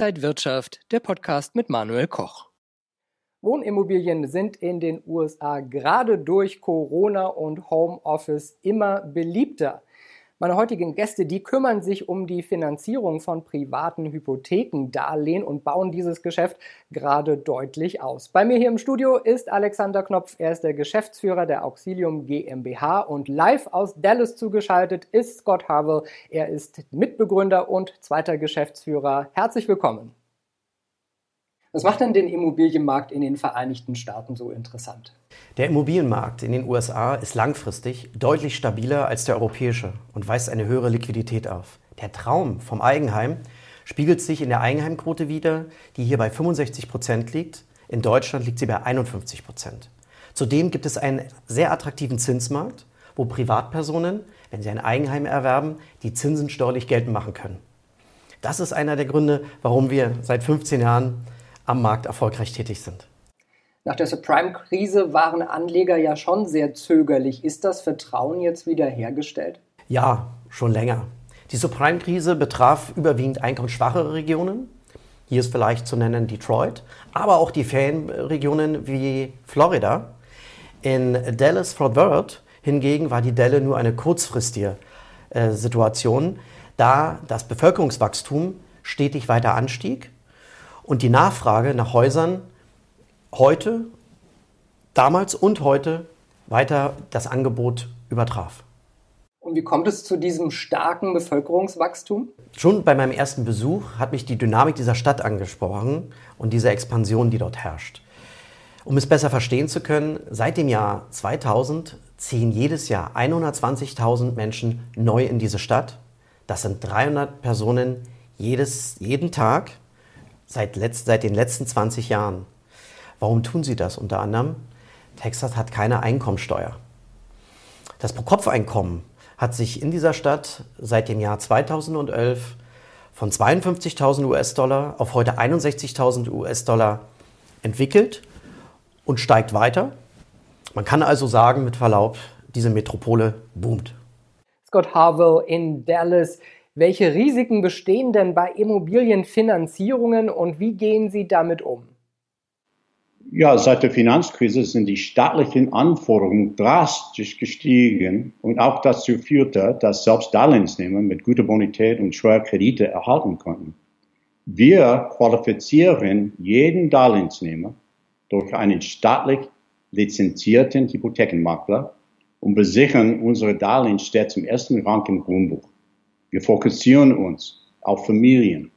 Inside Wirtschaft, der Podcast mit Manuel Koch. Wohnimmobilien sind in den USA gerade durch Corona und Homeoffice immer beliebter. Meine heutigen Gäste, die kümmern sich um die Finanzierung von privaten Hypothekendarlehen und bauen dieses Geschäft gerade deutlich aus. Bei mir hier im Studio ist Alexander Knopf. Er ist der Geschäftsführer der Auxilium GmbH und live aus Dallas zugeschaltet ist Scott Harwell. Er ist Mitbegründer und zweiter Geschäftsführer. Herzlich willkommen. Was macht denn den Immobilienmarkt in den Vereinigten Staaten so interessant? Der Immobilienmarkt in den USA ist langfristig deutlich stabiler als der europäische und weist eine höhere Liquidität auf. Der Traum vom Eigenheim spiegelt sich in der Eigenheimquote wider, die hier bei 65 Prozent liegt. In Deutschland liegt sie bei 51 Prozent. Zudem gibt es einen sehr attraktiven Zinsmarkt, wo Privatpersonen, wenn sie ein Eigenheim erwerben, die Zinsen steuerlich geltend machen können. Das ist einer der Gründe, warum wir seit 15 Jahren am Markt erfolgreich tätig sind. Nach der Subprime-Krise waren Anleger ja schon sehr zögerlich. Ist das Vertrauen jetzt wieder hergestellt? Ja, schon länger. Die Subprime-Krise betraf überwiegend einkommensschwachere Regionen. Hier ist vielleicht zu nennen Detroit, aber auch die Ferienregionen wie Florida. In Dallas-Fort Worth hingegen war die Delle nur eine kurzfristige äh, Situation, da das Bevölkerungswachstum stetig weiter anstieg und die Nachfrage nach Häusern heute, damals und heute weiter das Angebot übertraf. Und wie kommt es zu diesem starken Bevölkerungswachstum? Schon bei meinem ersten Besuch hat mich die Dynamik dieser Stadt angesprochen und diese Expansion, die dort herrscht. Um es besser verstehen zu können, seit dem Jahr 2000 ziehen jedes Jahr 120.000 Menschen neu in diese Stadt. Das sind 300 Personen jedes, jeden Tag seit, letzt, seit den letzten 20 Jahren. Warum tun sie das unter anderem? Texas hat keine Einkommensteuer. Das Pro-Kopf-Einkommen hat sich in dieser Stadt seit dem Jahr 2011 von 52.000 US-Dollar auf heute 61.000 US-Dollar entwickelt und steigt weiter. Man kann also sagen, mit Verlaub, diese Metropole boomt. Scott Harwell in Dallas welche Risiken bestehen denn bei Immobilienfinanzierungen und wie gehen Sie damit um? Ja, seit der Finanzkrise sind die staatlichen Anforderungen drastisch gestiegen und auch dazu führte, dass selbst Darlehensnehmer mit guter Bonität und schwerer Kredite erhalten konnten. Wir qualifizieren jeden Darlehensnehmer durch einen staatlich lizenzierten Hypothekenmakler und besichern unsere Darlehen stets im ersten Rang im Grundbuch. Wir fokussieren uns auf Familien,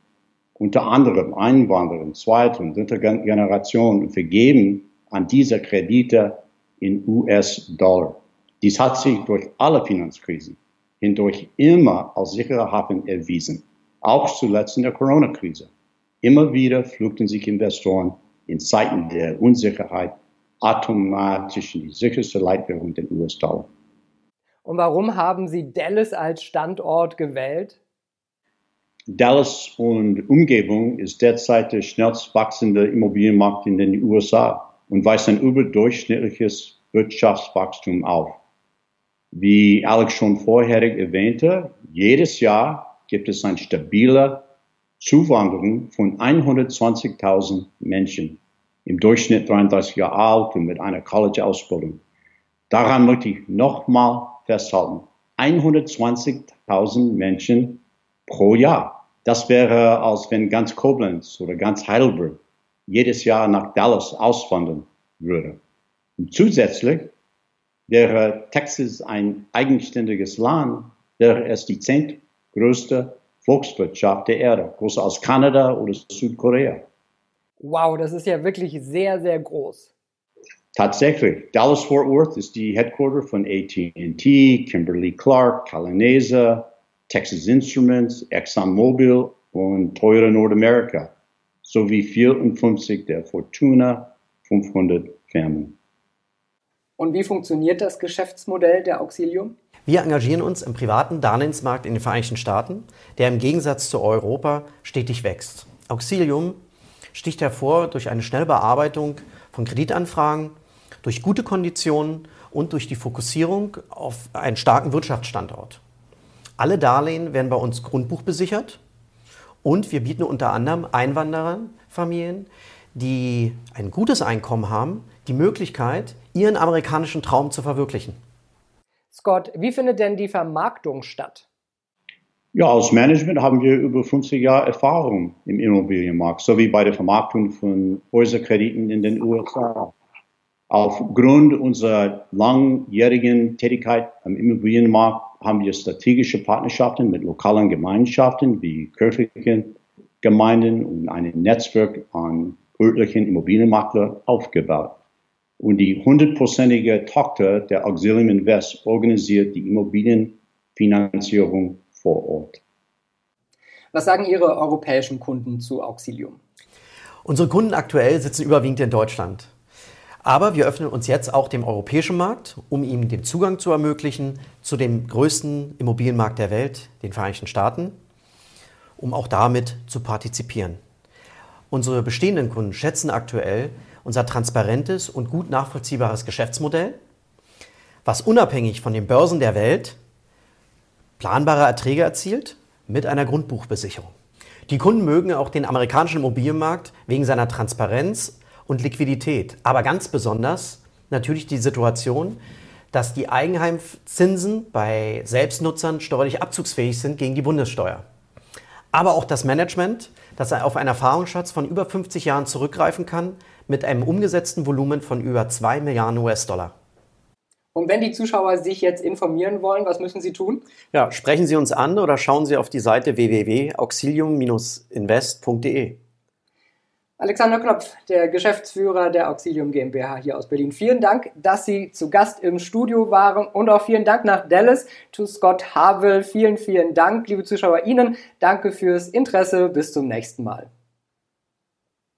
unter anderem Einwanderer, zweite und dritte Generation und vergeben an diese Kredite in US-Dollar. Dies hat sich durch alle Finanzkrisen hindurch immer als sicherer Hafen erwiesen, auch zuletzt in der Corona-Krise. Immer wieder flugten sich Investoren in Zeiten der Unsicherheit automatisch in die sicherste Leitwährung, den US-Dollar. Und warum haben Sie Dallas als Standort gewählt? Dallas und Umgebung ist derzeit der schnellst wachsende Immobilienmarkt in den USA und weist ein überdurchschnittliches Wirtschaftswachstum auf. Wie Alex schon vorherig erwähnte, jedes Jahr gibt es eine stabile Zuwanderung von 120.000 Menschen, im Durchschnitt 33 Jahre alt und mit einer College-Ausbildung. Daran möchte ich nochmal festhalten. 120.000 Menschen pro Jahr. Das wäre, als wenn ganz Koblenz oder ganz Heidelberg jedes Jahr nach Dallas auswandern würde. Und zusätzlich wäre Texas ein eigenständiges Land, wäre es die zehntgrößte Volkswirtschaft der Erde, größer als Kanada oder Südkorea. Wow, das ist ja wirklich sehr, sehr groß. Tatsächlich, Dallas-Fort Worth ist die Headquarter von AT&T, Kimberly-Clark, Calanesa, Texas Instruments, ExxonMobil und Toyota Nordamerika sowie 54 der Fortuna 500 Firmen. Und wie funktioniert das Geschäftsmodell der Auxilium? Wir engagieren uns im privaten Darlehensmarkt in den Vereinigten Staaten, der im Gegensatz zu Europa stetig wächst. Auxilium sticht hervor durch eine schnelle Bearbeitung von Kreditanfragen, durch gute Konditionen und durch die Fokussierung auf einen starken Wirtschaftsstandort. Alle Darlehen werden bei uns grundbuchbesichert Und wir bieten unter anderem Einwandererfamilien, die ein gutes Einkommen haben, die Möglichkeit, ihren amerikanischen Traum zu verwirklichen. Scott, wie findet denn die Vermarktung statt? Ja, als Management haben wir über 50 Jahre Erfahrung im Immobilienmarkt, sowie bei der Vermarktung von Häuserkrediten in den USA. Aufgrund unserer langjährigen Tätigkeit am Immobilienmarkt haben wir strategische Partnerschaften mit lokalen Gemeinschaften wie kirchlichen Gemeinden und ein Netzwerk an örtlichen Immobilienmakler aufgebaut. Und die hundertprozentige Tochter der Auxilium Invest organisiert die Immobilienfinanzierung vor Ort. Was sagen Ihre europäischen Kunden zu Auxilium? Unsere Kunden aktuell sitzen überwiegend in Deutschland. Aber wir öffnen uns jetzt auch dem europäischen Markt, um ihm den Zugang zu ermöglichen zu dem größten Immobilienmarkt der Welt, den Vereinigten Staaten, um auch damit zu partizipieren. Unsere bestehenden Kunden schätzen aktuell unser transparentes und gut nachvollziehbares Geschäftsmodell, was unabhängig von den Börsen der Welt planbare Erträge erzielt mit einer Grundbuchbesicherung. Die Kunden mögen auch den amerikanischen Immobilienmarkt wegen seiner Transparenz und Liquidität, aber ganz besonders natürlich die Situation, dass die Eigenheimzinsen bei Selbstnutzern steuerlich abzugsfähig sind gegen die Bundessteuer. Aber auch das Management, das auf einen Erfahrungsschatz von über 50 Jahren zurückgreifen kann, mit einem umgesetzten Volumen von über 2 Milliarden US-Dollar. Und wenn die Zuschauer sich jetzt informieren wollen, was müssen sie tun? Ja, sprechen Sie uns an oder schauen Sie auf die Seite www.auxilium-invest.de. Alexander Knopf, der Geschäftsführer der Auxilium GmbH hier aus Berlin. Vielen Dank, dass Sie zu Gast im Studio waren und auch vielen Dank nach Dallas to Scott Havel. Vielen, vielen Dank, liebe Zuschauer Ihnen. Danke fürs Interesse. Bis zum nächsten Mal.